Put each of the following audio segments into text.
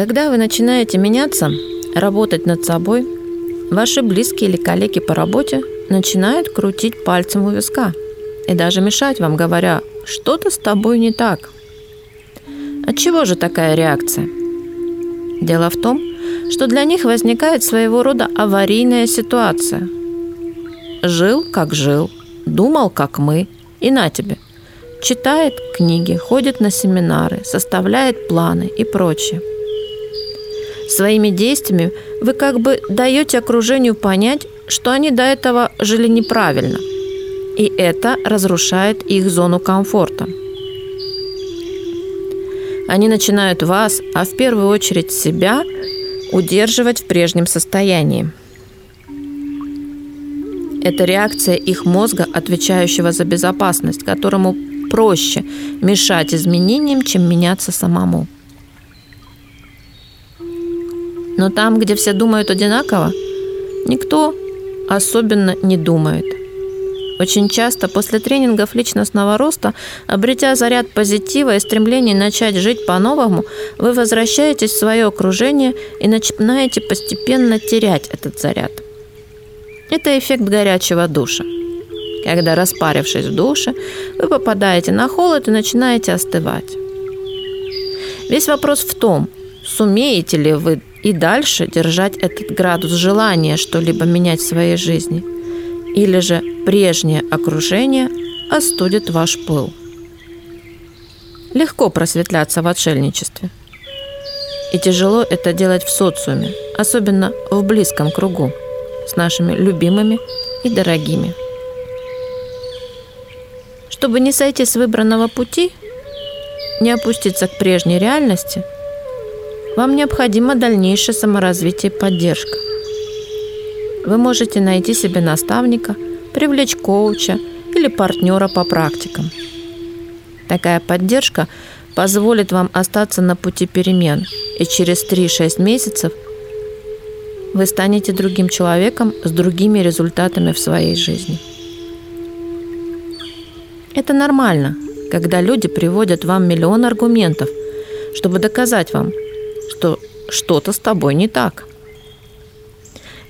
Когда вы начинаете меняться, работать над собой, ваши близкие или коллеги по работе начинают крутить пальцем у виска и даже мешать вам, говоря, что-то с тобой не так. От чего же такая реакция? Дело в том, что для них возникает своего рода аварийная ситуация. Жил, как жил, думал, как мы, и на тебе. Читает книги, ходит на семинары, составляет планы и прочее. Своими действиями вы как бы даете окружению понять, что они до этого жили неправильно. И это разрушает их зону комфорта. Они начинают вас, а в первую очередь себя, удерживать в прежнем состоянии. Это реакция их мозга, отвечающего за безопасность, которому проще мешать изменениям, чем меняться самому. Но там, где все думают одинаково, никто особенно не думает. Очень часто после тренингов личностного роста, обретя заряд позитива и стремление начать жить по-новому, вы возвращаетесь в свое окружение и начинаете постепенно терять этот заряд. Это эффект горячего душа. Когда, распарившись в душе, вы попадаете на холод и начинаете остывать. Весь вопрос в том, сумеете ли вы и дальше держать этот градус желания что-либо менять в своей жизни – или же прежнее окружение остудит ваш пыл. Легко просветляться в отшельничестве. И тяжело это делать в социуме, особенно в близком кругу, с нашими любимыми и дорогими. Чтобы не сойти с выбранного пути, не опуститься к прежней реальности, вам необходимо дальнейшее саморазвитие и поддержка – вы можете найти себе наставника, привлечь коуча или партнера по практикам. Такая поддержка позволит вам остаться на пути перемен, и через 3-6 месяцев вы станете другим человеком с другими результатами в своей жизни. Это нормально, когда люди приводят вам миллион аргументов, чтобы доказать вам, что что-то с тобой не так –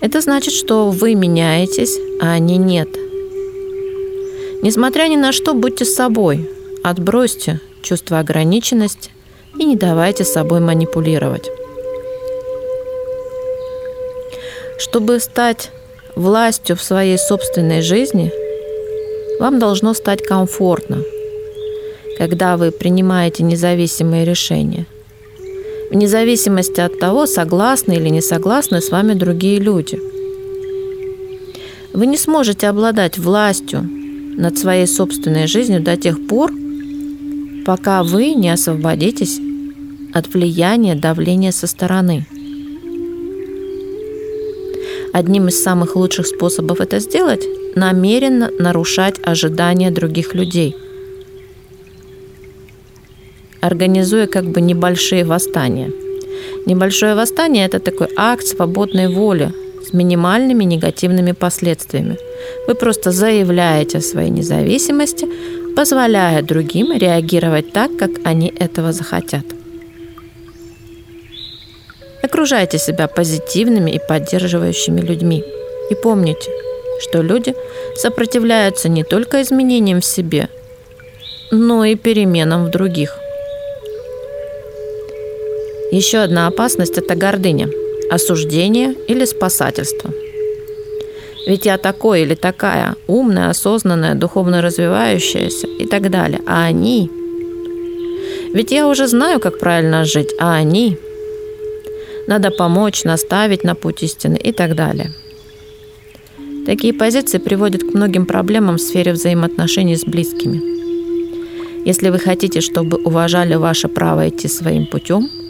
это значит, что вы меняетесь, а они нет. Несмотря ни на что, будьте собой. Отбросьте чувство ограниченности и не давайте собой манипулировать. Чтобы стать властью в своей собственной жизни, вам должно стать комфортно, когда вы принимаете независимые решения – вне зависимости от того, согласны или не согласны с вами другие люди. Вы не сможете обладать властью над своей собственной жизнью до тех пор, пока вы не освободитесь от влияния давления со стороны. Одним из самых лучших способов это сделать – намеренно нарушать ожидания других людей – организуя как бы небольшие восстания. Небольшое восстание – это такой акт свободной воли с минимальными негативными последствиями. Вы просто заявляете о своей независимости, позволяя другим реагировать так, как они этого захотят. Окружайте себя позитивными и поддерживающими людьми. И помните, что люди сопротивляются не только изменениям в себе, но и переменам в других – еще одна опасность – это гордыня, осуждение или спасательство. Ведь я такой или такая, умная, осознанная, духовно развивающаяся и так далее. А они? Ведь я уже знаю, как правильно жить, а они? Надо помочь, наставить на путь истины и так далее. Такие позиции приводят к многим проблемам в сфере взаимоотношений с близкими. Если вы хотите, чтобы уважали ваше право идти своим путем –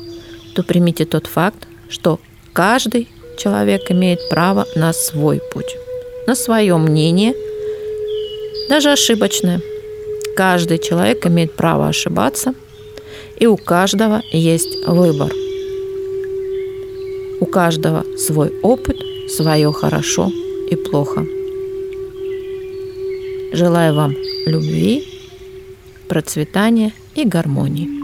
то примите тот факт, что каждый человек имеет право на свой путь, на свое мнение, даже ошибочное. Каждый человек имеет право ошибаться, и у каждого есть выбор. У каждого свой опыт, свое хорошо и плохо. Желаю вам любви, процветания и гармонии.